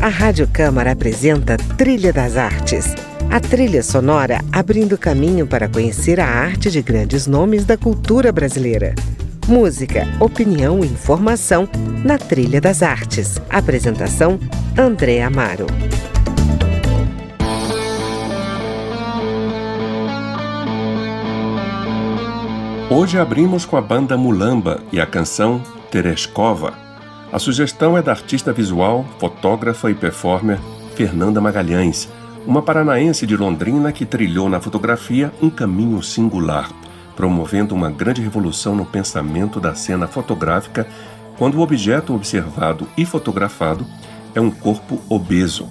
A Rádio Câmara apresenta Trilha das Artes. A trilha sonora abrindo caminho para conhecer a arte de grandes nomes da cultura brasileira. Música, opinião e informação na Trilha das Artes. Apresentação: André Amaro. Hoje abrimos com a banda Mulamba e a canção Tereskova. A sugestão é da artista visual, fotógrafa e performer Fernanda Magalhães, uma paranaense de Londrina que trilhou na fotografia um caminho singular, promovendo uma grande revolução no pensamento da cena fotográfica quando o objeto observado e fotografado é um corpo obeso.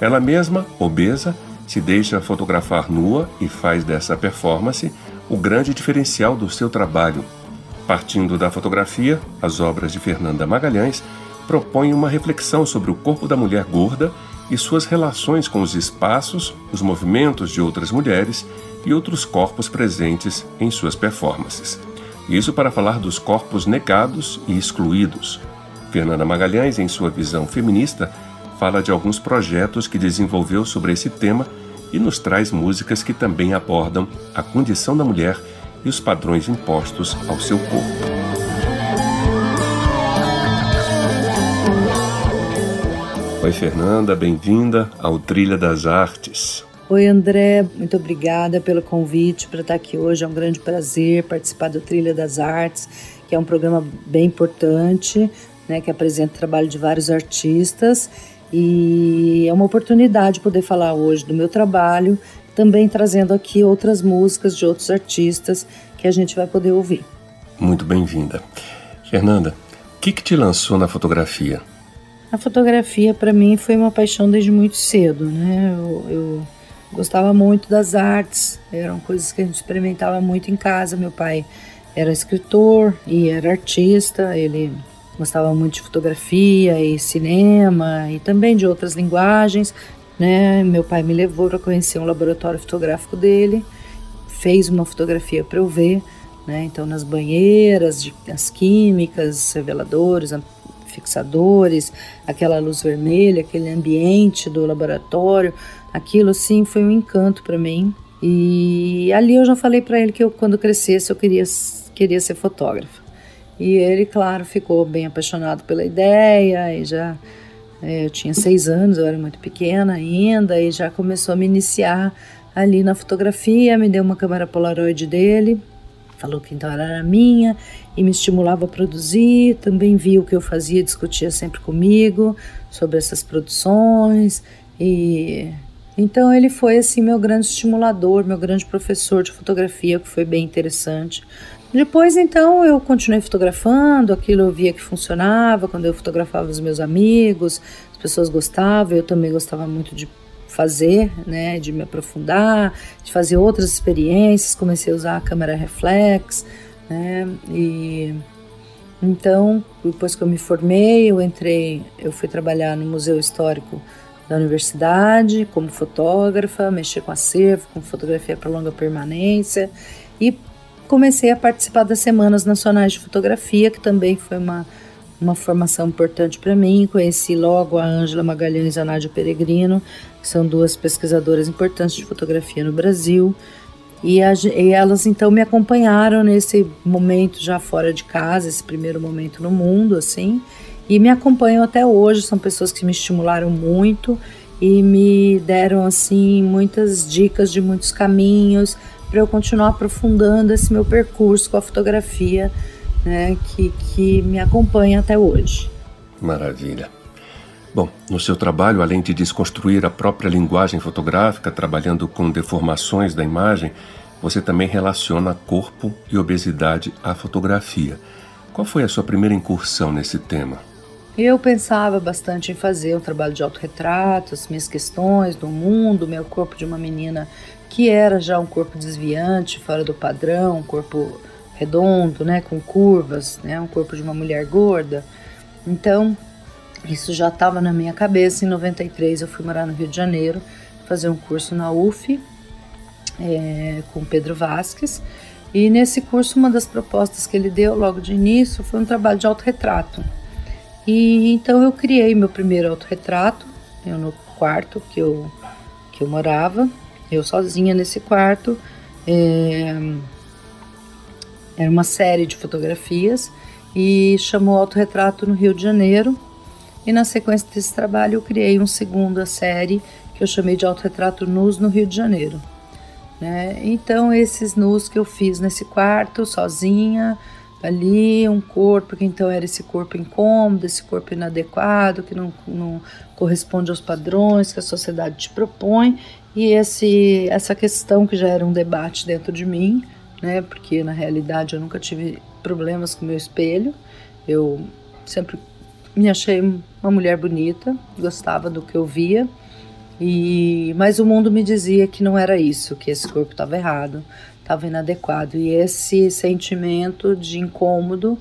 Ela mesma, obesa, se deixa fotografar nua e faz dessa performance o grande diferencial do seu trabalho. Partindo da fotografia, as obras de Fernanda Magalhães propõem uma reflexão sobre o corpo da mulher gorda e suas relações com os espaços, os movimentos de outras mulheres e outros corpos presentes em suas performances. Isso para falar dos corpos negados e excluídos. Fernanda Magalhães, em sua visão feminista, fala de alguns projetos que desenvolveu sobre esse tema e nos traz músicas que também abordam a condição da mulher e os padrões impostos ao seu corpo. Oi, Fernanda, bem-vinda ao Trilha das Artes. Oi, André, muito obrigada pelo convite para estar aqui hoje. É um grande prazer participar do Trilha das Artes, que é um programa bem importante, né, que apresenta o trabalho de vários artistas e é uma oportunidade poder falar hoje do meu trabalho, também trazendo aqui outras músicas de outros artistas que a gente vai poder ouvir. Muito bem-vinda. Fernanda, o que, que te lançou na fotografia? A fotografia para mim foi uma paixão desde muito cedo, né? Eu, eu, gostava muito das artes, eram coisas que a gente experimentava muito em casa. Meu pai era escritor e era artista, ele gostava muito de fotografia e cinema e também de outras linguagens. Né? Meu pai me levou para conhecer um laboratório fotográfico dele, fez uma fotografia para eu ver, né? Então nas banheiras, de, as químicas, reveladores, fixadores, aquela luz vermelha, aquele ambiente do laboratório, aquilo assim foi um encanto para mim. E ali eu já falei para ele que eu quando crescesse eu queria queria ser fotógrafa. E ele, claro, ficou bem apaixonado pela ideia e já eu tinha seis anos, eu era muito pequena ainda e já começou a me iniciar ali na fotografia, me deu uma câmera Polaroid dele, falou que então era minha e me estimulava a produzir, também via o que eu fazia, discutia sempre comigo sobre essas produções e então ele foi assim meu grande estimulador, meu grande professor de fotografia, que foi bem interessante. Depois, então, eu continuei fotografando, aquilo eu via que funcionava, quando eu fotografava os meus amigos, as pessoas gostavam, eu também gostava muito de fazer, né, de me aprofundar, de fazer outras experiências, comecei a usar a câmera reflex, né, e então, depois que eu me formei, eu entrei, eu fui trabalhar no Museu Histórico da Universidade como fotógrafa, mexer com acervo, com fotografia para longa permanência e comecei a participar das Semanas Nacionais de Fotografia, que também foi uma, uma formação importante para mim. Conheci logo a Ângela Magalhães e a Nádia Peregrino, que são duas pesquisadoras importantes de fotografia no Brasil. E, a, e, elas então me acompanharam nesse momento já fora de casa, esse primeiro momento no mundo, assim, e me acompanham até hoje. São pessoas que me estimularam muito e me deram assim muitas dicas de muitos caminhos, para eu continuar aprofundando esse meu percurso com a fotografia, né, que, que me acompanha até hoje. Maravilha. Bom, no seu trabalho, além de desconstruir a própria linguagem fotográfica, trabalhando com deformações da imagem, você também relaciona corpo e obesidade à fotografia. Qual foi a sua primeira incursão nesse tema? Eu pensava bastante em fazer um trabalho de autorretrato, as minhas questões do mundo, meu corpo de uma menina que era já um corpo desviante, fora do padrão, um corpo redondo, né, com curvas, né, um corpo de uma mulher gorda. Então, isso já estava na minha cabeça. Em 93 eu fui morar no Rio de Janeiro, fazer um curso na UF é, com Pedro Vasques. E nesse curso, uma das propostas que ele deu logo de início foi um trabalho de autorretrato. E então eu criei meu primeiro autorretrato no quarto que eu, que eu morava, eu sozinha nesse quarto. É, era uma série de fotografias e chamou Autorretrato no Rio de Janeiro. E na sequência desse trabalho eu criei uma segunda série que eu chamei de Autorretrato Nus no Rio de Janeiro. Né? Então esses nus que eu fiz nesse quarto, sozinha, ali, um corpo que então era esse corpo incômodo, esse corpo inadequado, que não, não corresponde aos padrões que a sociedade te propõe, e esse, essa questão que já era um debate dentro de mim, né? Porque na realidade eu nunca tive problemas com meu espelho. Eu sempre me achei uma mulher bonita, gostava do que eu via. E mas o mundo me dizia que não era isso, que esse corpo estava errado, estava inadequado. E esse sentimento de incômodo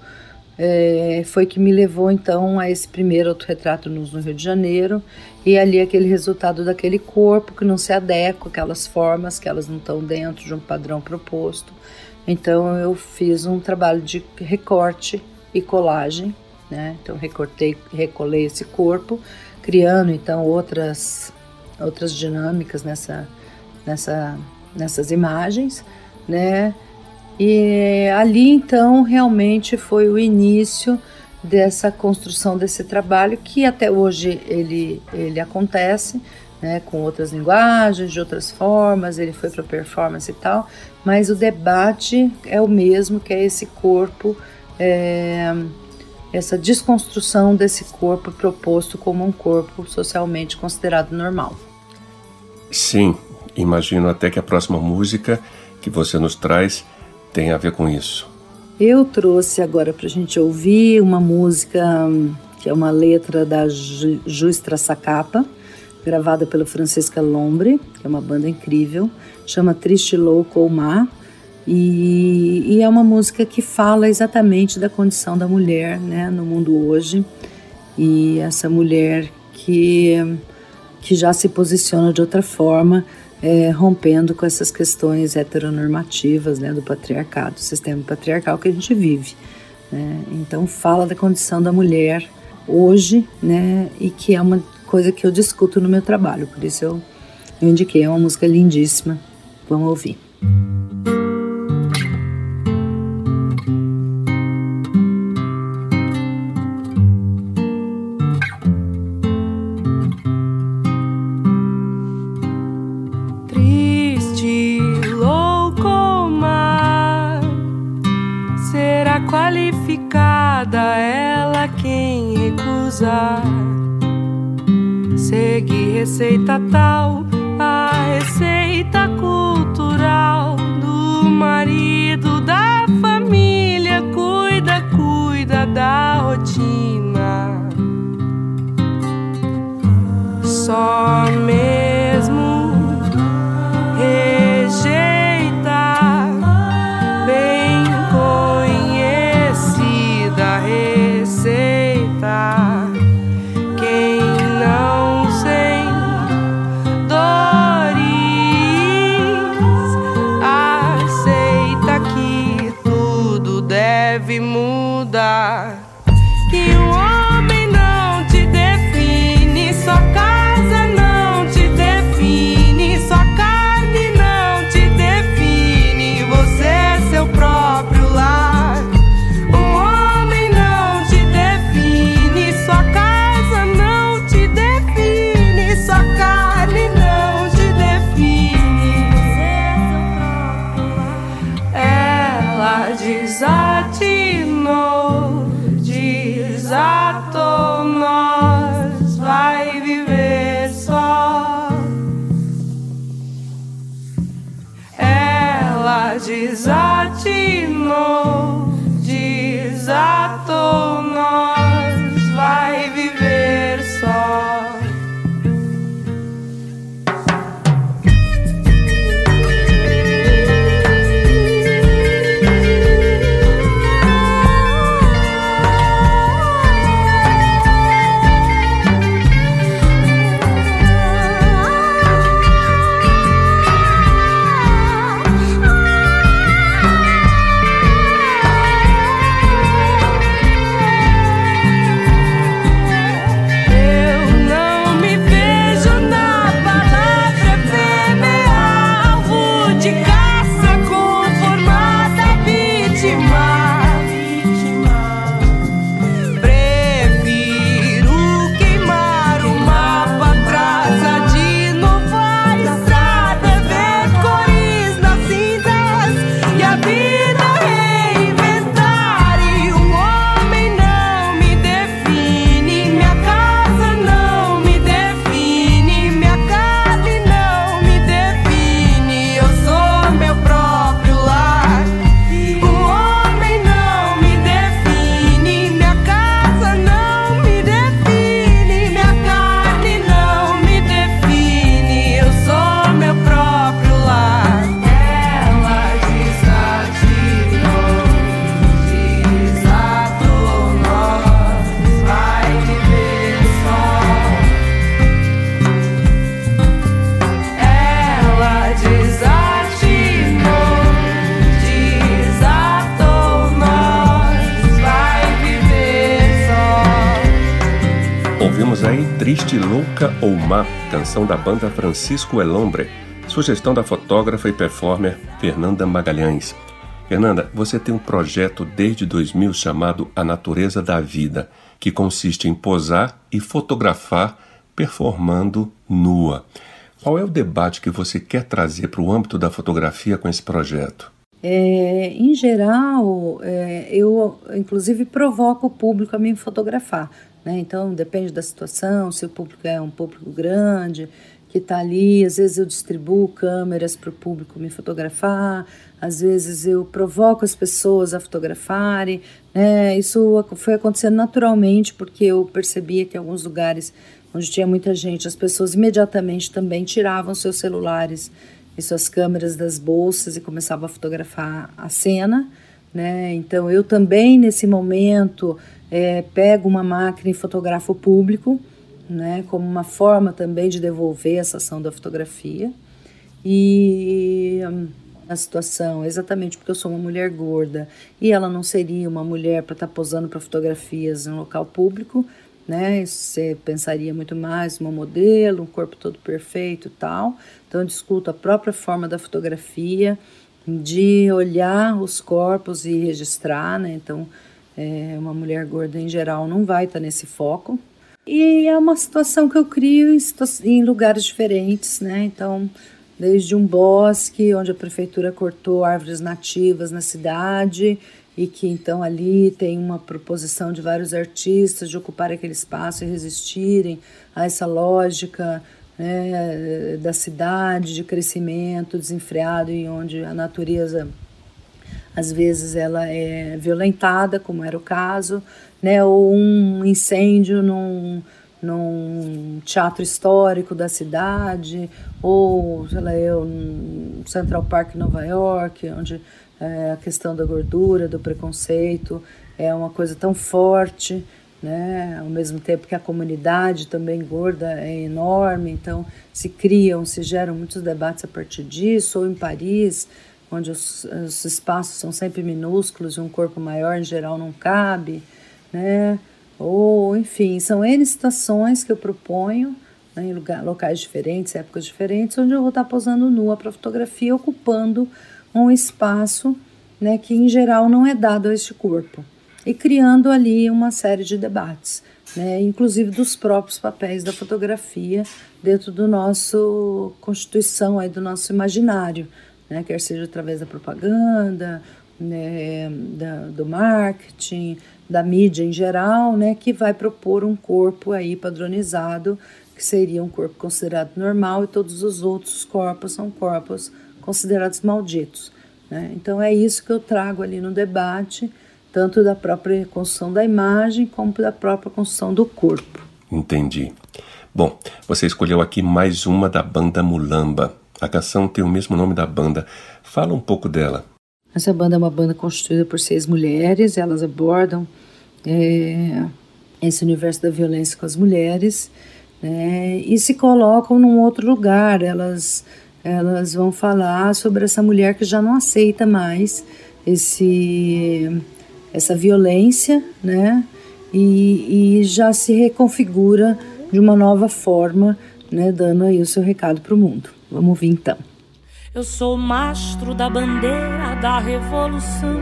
é, foi que me levou então a esse primeiro autorretrato no Rio de Janeiro e ali aquele resultado daquele corpo que não se adequa aquelas formas que elas não estão dentro de um padrão proposto. Então eu fiz um trabalho de recorte e colagem né? Então recortei recolei esse corpo criando então outras outras dinâmicas nessa nessa nessas imagens né e ali então realmente foi o início dessa construção desse trabalho que até hoje ele, ele acontece, né, com outras linguagens, de outras formas, ele foi para performance e tal, mas o debate é o mesmo, que é esse corpo, é, essa desconstrução desse corpo proposto como um corpo socialmente considerado normal. Sim, imagino até que a próxima música que você nos traz tem a ver com isso? Eu trouxe agora para a gente ouvir uma música que é uma letra da Justra Sacapa, gravada pelo Francisca Lombre, que é uma banda incrível, chama Triste Louco ou Má, e, e, é uma música que fala exatamente da condição da mulher né, no mundo hoje, e essa mulher que, que já se posiciona de outra forma, é, rompendo com essas questões heteronormativas né, do patriarcado, do sistema patriarcal que a gente vive. Né? Então fala da condição da mulher hoje, né, e que é uma coisa que eu discuto no meu trabalho, por isso eu, eu indiquei, é uma música lindíssima, vamos ouvir. Receita tal, a receita cultural do marido da família. Cuida, cuida da rotina. Só Louca ou Má, canção da banda Francisco Elombre, sugestão da fotógrafa e performer Fernanda Magalhães. Fernanda, você tem um projeto desde 2000 chamado A Natureza da Vida, que consiste em posar e fotografar performando nua. Qual é o debate que você quer trazer para o âmbito da fotografia com esse projeto? É, em geral, é, eu inclusive provoco o público a me fotografar. Né? Então, depende da situação, se o público é um público grande, que está ali, às vezes eu distribuo câmeras para o público me fotografar, às vezes eu provoco as pessoas a fotografarem. Né? Isso foi acontecendo naturalmente, porque eu percebia que em alguns lugares onde tinha muita gente, as pessoas imediatamente também tiravam seus celulares e suas câmeras das bolsas e começavam a fotografar a cena. Né? Então eu também nesse momento é, pego uma máquina e fotografo o público, né, como uma forma também de devolver essa ação da fotografia. E hum, a situação, exatamente porque eu sou uma mulher gorda e ela não seria uma mulher para estar tá posando para fotografias em um local público, né? Você pensaria muito mais uma modelo, um corpo todo perfeito tal. Então eu discuto a própria forma da fotografia, de olhar os corpos e registrar, né? Então é, uma mulher gorda em geral não vai estar nesse foco. E é uma situação que eu crio em, em lugares diferentes, né? Então, desde um bosque onde a prefeitura cortou árvores nativas na cidade e que então ali tem uma proposição de vários artistas de ocupar aquele espaço e resistirem a essa lógica né, da cidade, de crescimento desenfreado e onde a natureza às vezes ela é violentada, como era o caso, né, ou um incêndio num, num teatro histórico da cidade, ou, sei lá, eu, no Central Park, Nova York, onde é, a questão da gordura, do preconceito é uma coisa tão forte, né? ao mesmo tempo que a comunidade também gorda é enorme, então se criam, se geram muitos debates a partir disso, ou em Paris, onde os, os espaços são sempre minúsculos e um corpo maior em geral não cabe, né? Ou, enfim, são N situações que eu proponho né, em lugar, locais diferentes, épocas diferentes, onde eu vou estar posando nua para fotografia, ocupando um espaço né, que em geral não é dado a este corpo e criando ali uma série de debates, né, inclusive dos próprios papéis da fotografia dentro do nosso constituição aí do nosso imaginário, né, quer seja através da propaganda, né, da, do marketing, da mídia em geral, né, que vai propor um corpo aí padronizado, que seria um corpo considerado normal e todos os outros corpos são corpos considerados malditos. Né? Então é isso que eu trago ali no debate, tanto da própria construção da imagem como da própria construção do corpo. Entendi. Bom, você escolheu aqui mais uma da banda Mulamba. A canção tem o mesmo nome da banda. Fala um pouco dela. Essa banda é uma banda constituída por seis mulheres. Elas abordam é, esse universo da violência com as mulheres né, e se colocam num outro lugar. Elas, elas vão falar sobre essa mulher que já não aceita mais esse, essa violência, né? E, e já se reconfigura de uma nova forma, né, dando aí o seu recado para o mundo. Vamos ouvir então. Eu sou o mastro da bandeira da revolução,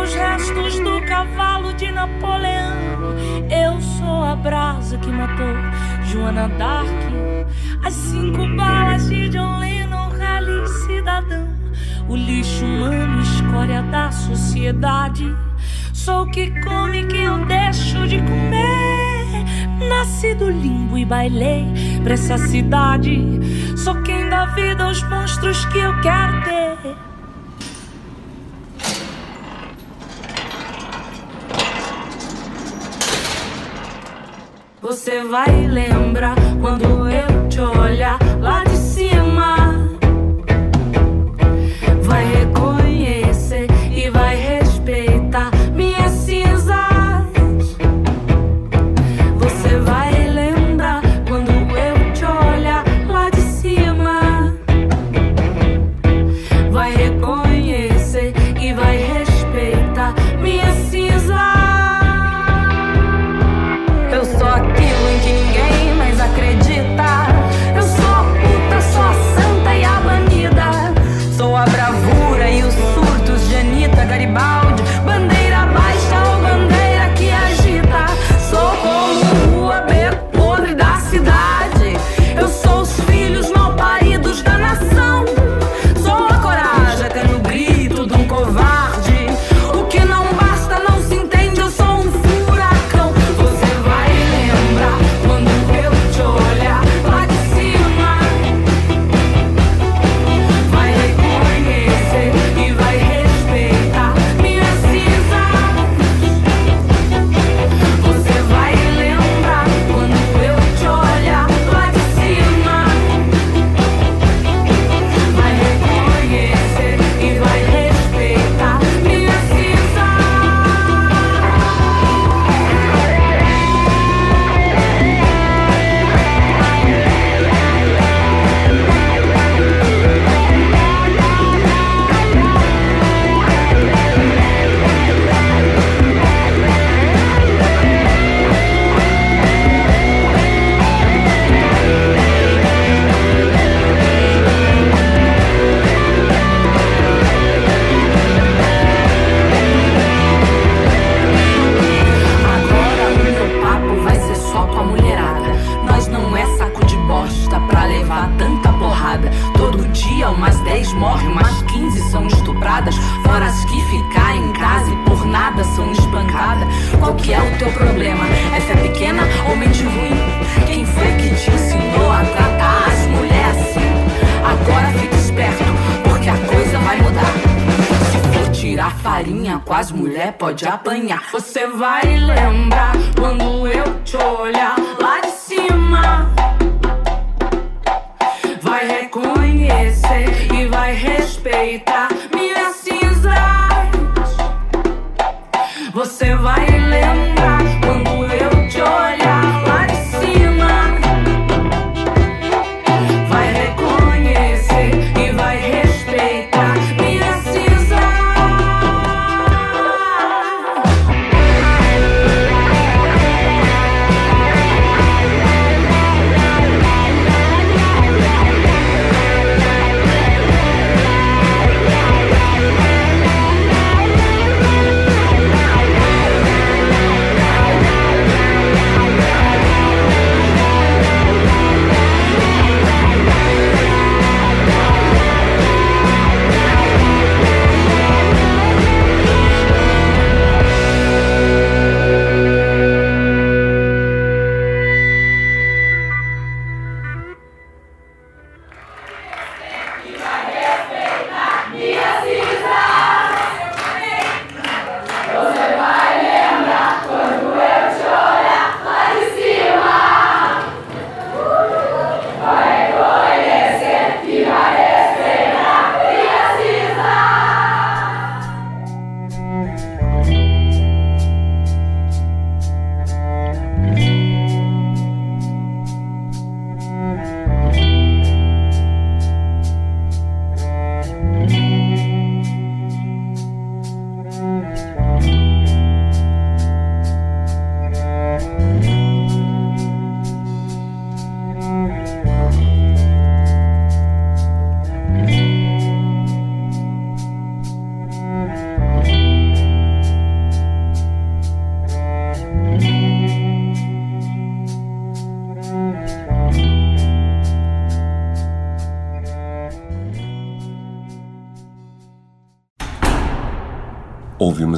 os restos do cavalo de Napoleão. Eu sou a brasa que matou Joana Dark, as cinco balas de John Lennon, rally cidadão, o lixo humano, escória da sociedade. Sou o que come que eu deixo de comer. Nasci do limbo e bailei pra essa cidade. Sou quem dá vida aos monstros que eu quero ter. Você vai lembrar quando eu te olhar lá de pode apanhar. Você vai lembrar quando eu te olhar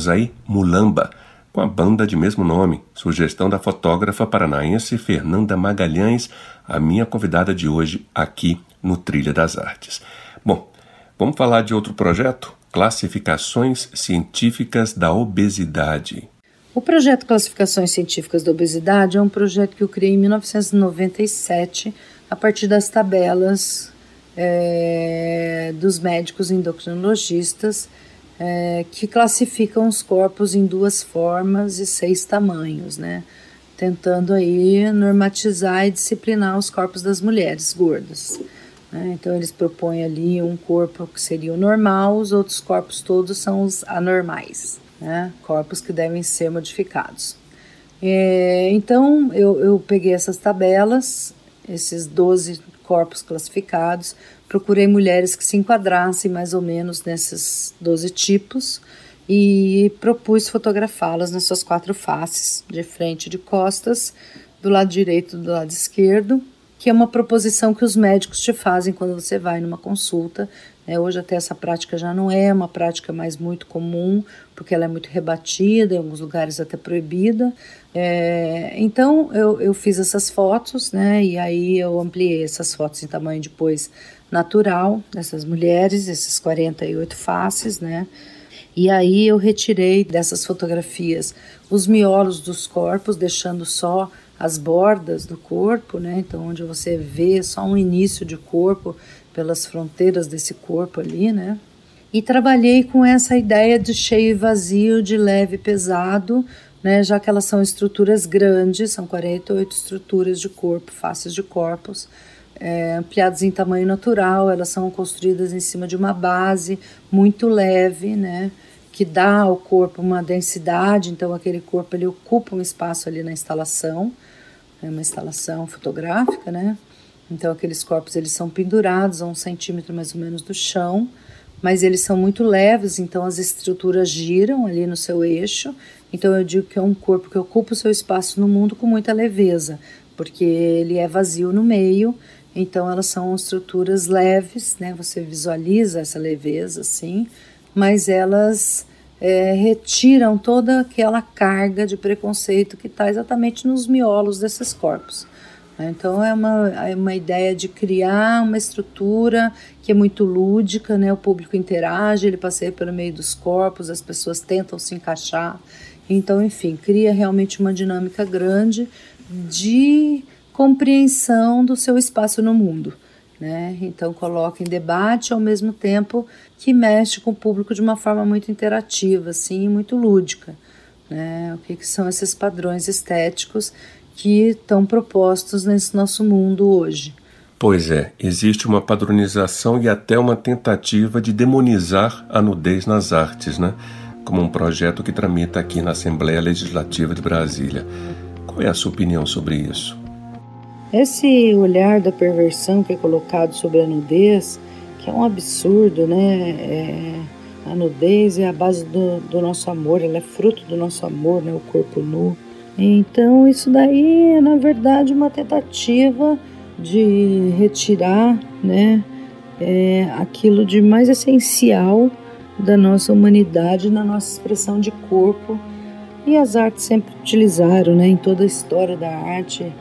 Ouvimos aí Mulamba, com a banda de mesmo nome, sugestão da fotógrafa paranaense Fernanda Magalhães, a minha convidada de hoje aqui no Trilha das Artes. Bom, vamos falar de outro projeto? Classificações Científicas da Obesidade. O projeto Classificações Científicas da Obesidade é um projeto que eu criei em 1997 a partir das tabelas é, dos médicos endocrinologistas é, que classificam os corpos em duas formas e seis tamanhos, né? Tentando aí normatizar e disciplinar os corpos das mulheres gordas. Né? Então eles propõem ali um corpo que seria o normal, os outros corpos todos são os anormais, né? Corpos que devem ser modificados. É, então eu, eu peguei essas tabelas, esses 12 corpos classificados, procurei mulheres que se enquadrassem mais ou menos nesses 12 tipos e propus fotografá-las nas suas quatro faces, de frente e de costas, do lado direito e do lado esquerdo, que é uma proposição que os médicos te fazem quando você vai numa consulta. É, hoje até essa prática já não é uma prática mais muito comum, porque ela é muito rebatida, em alguns lugares até proibida. É, então eu, eu fiz essas fotos, né? E aí eu ampliei essas fotos em tamanho depois natural dessas mulheres, esses 48 faces, né? E aí eu retirei dessas fotografias os miolos dos corpos, deixando só as bordas do corpo, né? Então onde você vê só um início de corpo pelas fronteiras desse corpo ali, né? E trabalhei com essa ideia de cheio e vazio, de leve e pesado, né? Já que elas são estruturas grandes, são 48 estruturas de corpo, faces de corpos, é, ampliadas em tamanho natural, elas são construídas em cima de uma base muito leve, né, que dá ao corpo uma densidade, então aquele corpo ele ocupa um espaço ali na instalação, é uma instalação fotográfica, né, então aqueles corpos eles são pendurados a um centímetro mais ou menos do chão, mas eles são muito leves, então as estruturas giram ali no seu eixo, então eu digo que é um corpo que ocupa o seu espaço no mundo com muita leveza, porque ele é vazio no meio. Então elas são estruturas leves, né? Você visualiza essa leveza assim, mas elas é, retiram toda aquela carga de preconceito que está exatamente nos miolos desses corpos. Então é uma, é uma ideia de criar uma estrutura que é muito lúdica, né? O público interage, ele passeia pelo meio dos corpos, as pessoas tentam se encaixar. Então, enfim, cria realmente uma dinâmica grande de compreensão do seu espaço no mundo. Né? Então coloca em debate ao mesmo tempo que mexe com o público de uma forma muito interativa, assim, muito lúdica. Né? O que, que são esses padrões estéticos que estão propostos nesse nosso mundo hoje? Pois é, existe uma padronização e até uma tentativa de demonizar a nudez nas artes, né? Como um projeto que tramita aqui na Assembleia Legislativa de Brasília. Qual é a sua opinião sobre isso? Esse olhar da perversão que é colocado sobre a nudez, que é um absurdo, né? É, a nudez é a base do, do, nosso amor, ela é fruto do nosso amor, né? O corpo nu. Então, isso daí é, na verdade, uma tentativa de retirar, né? É, aquilo de mais essencial da nossa humanidade, na nossa expressão de corpo. E as artes sempre utilizaram, né? Em toda a história da arte,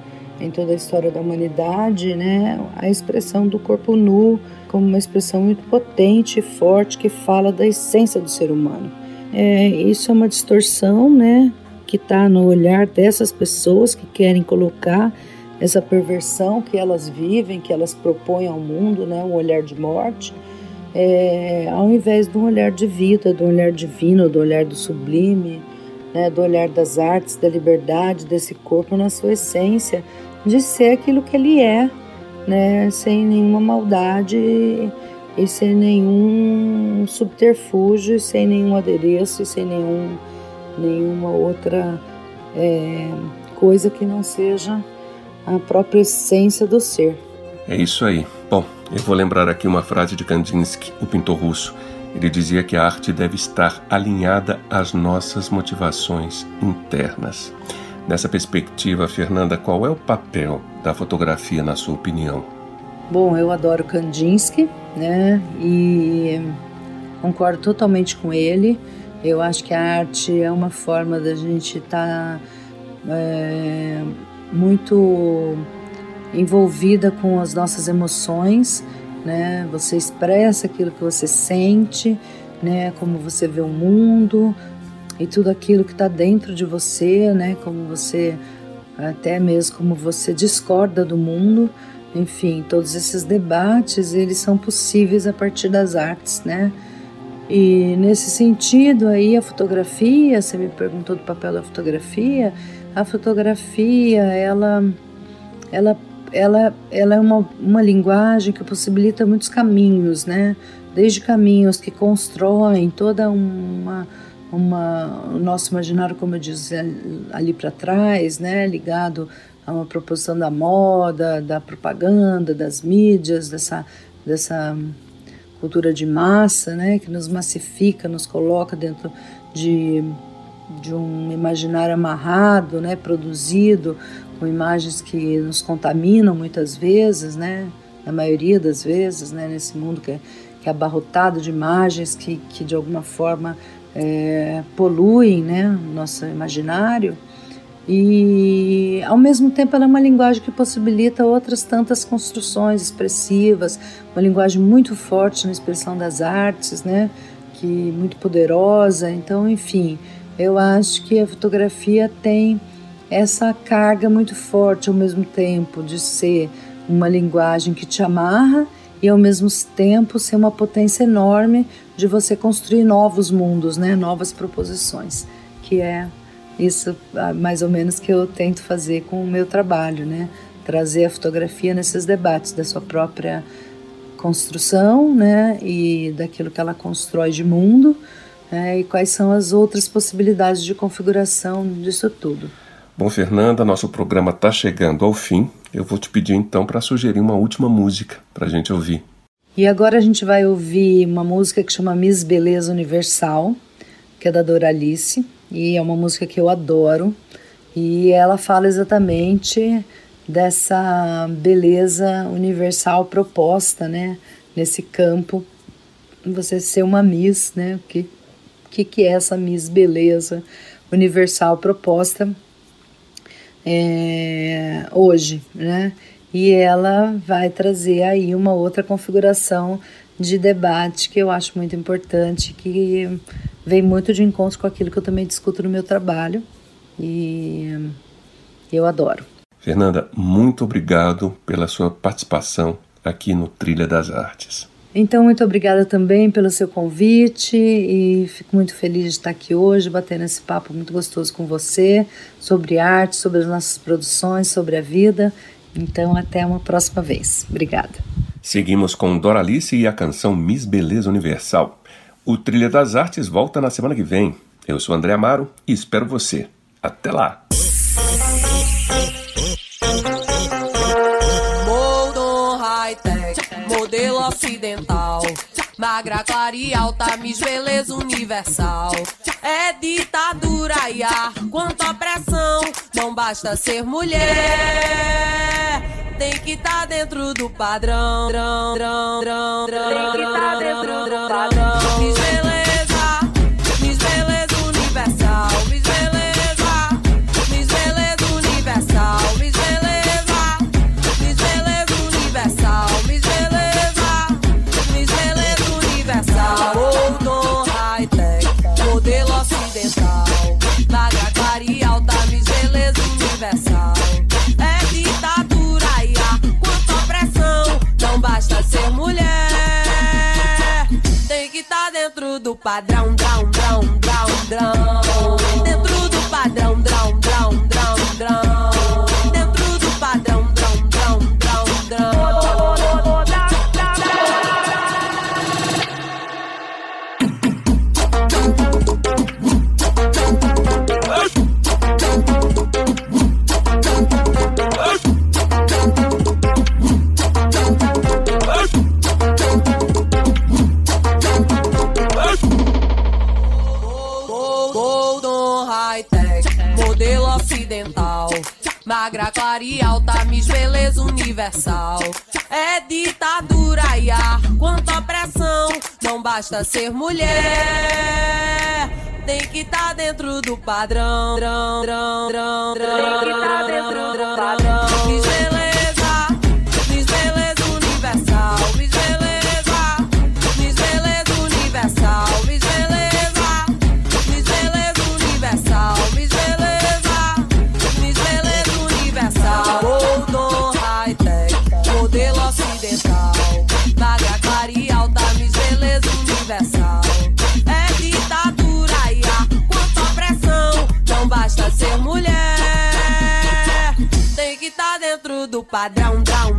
em toda a história da humanidade, né, a expressão do corpo nu como uma expressão muito potente e forte que fala da essência do ser humano. É, isso é uma distorção, né, que está no olhar dessas pessoas que querem colocar essa perversão que elas vivem, que elas propõem ao mundo, né, um olhar de morte, é, ao invés de um olhar de vida, do olhar divino, do olhar do sublime, né, do olhar das artes, da liberdade desse corpo na sua essência, de ser aquilo que ele é, né, sem nenhuma maldade e sem nenhum subterfúgio, sem nenhum adereço, sem nenhum, nenhuma outra é, coisa que não seja a própria essência do ser. É isso aí. Bom, eu vou lembrar aqui uma frase de Kandinsky, o pintor russo. Ele dizia que a arte deve estar alinhada às nossas motivações internas. Nessa perspectiva, Fernanda, qual é o papel da fotografia na sua opinião? Bom, eu adoro Kandinsky, né? E concordo totalmente com ele. Eu acho que a arte é uma forma da gente estar tá, é, muito envolvida com as nossas emoções, né? Você expressa aquilo que você sente, né? Como você vê o mundo, e tudo aquilo que está dentro de você, né? Como você, até mesmo como você discorda do mundo, enfim, todos esses debates eles são possíveis a partir das artes, né? E nesse sentido aí a fotografia, você me perguntou do papel da fotografia, a fotografia ela, ela, ela, ela é uma, uma linguagem que possibilita muitos caminhos, né? Desde caminhos que constroem toda uma uma, o nosso imaginário, como eu disse ali para trás, né, ligado a uma proposição da moda, da propaganda, das mídias, dessa, dessa cultura de massa, né, que nos massifica, nos coloca dentro de, de um imaginário amarrado, né, produzido com imagens que nos contaminam muitas vezes, né, na maioria das vezes, né, nesse mundo que é, que é abarrotado de imagens que, que de alguma forma é, poluem né, o nosso imaginário e ao mesmo tempo ela é uma linguagem que possibilita outras tantas construções expressivas, uma linguagem muito forte na expressão das artes, né, que muito poderosa. Então, enfim, eu acho que a fotografia tem essa carga muito forte ao mesmo tempo de ser uma linguagem que te amarra e ao mesmo tempo ser uma potência enorme de você construir novos mundos, né, novas proposições, que é isso ah, mais ou menos que eu tento fazer com o meu trabalho, né, trazer a fotografia nesses debates da sua própria construção, né, e daquilo que ela constrói de mundo, né, e quais são as outras possibilidades de configuração disso tudo. Bom, Fernanda, nosso programa está chegando ao fim. Eu vou te pedir então para sugerir uma última música para a gente ouvir. E agora a gente vai ouvir uma música que chama Miss Beleza Universal, que é da Doralice, e é uma música que eu adoro. E ela fala exatamente dessa beleza universal proposta, né, nesse campo, você ser uma Miss, né? O que, que, que é essa Miss Beleza Universal proposta é, hoje, né? E ela vai trazer aí uma outra configuração de debate que eu acho muito importante, que vem muito de encontro com aquilo que eu também discuto no meu trabalho e eu adoro. Fernanda, muito obrigado pela sua participação aqui no Trilha das Artes. Então, muito obrigada também pelo seu convite e fico muito feliz de estar aqui hoje, batendo esse papo muito gostoso com você sobre arte, sobre as nossas produções, sobre a vida. Então, até uma próxima vez. Obrigada. Seguimos com Doralice e a canção Miss Beleza Universal. O Trilha das Artes volta na semana que vem. Eu sou André Amaro e espero você. Até lá! modelo ocidental. Magra, clara e alta, Miss Beleza Universal. É ditadura e ar, quanto opressão. Não basta ser mulher, tem que tá dentro do padrão. Tem que tá dentro do padrão. Miss Beleza, ser mulher, tem que estar tá dentro do padrão, Universal. É ditadura e ar, quanta opressão. Não basta ser mulher, tem que tá dentro do padrão. Drão, drão, drão, drão, tem que estar dentro do padrão. Padrão, drão,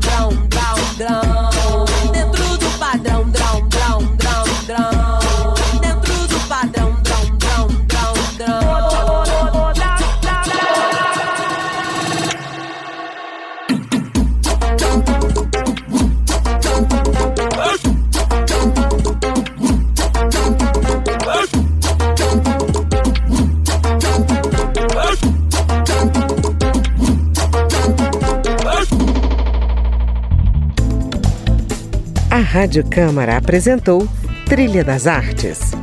Rádio Câmara apresentou Trilha das Artes.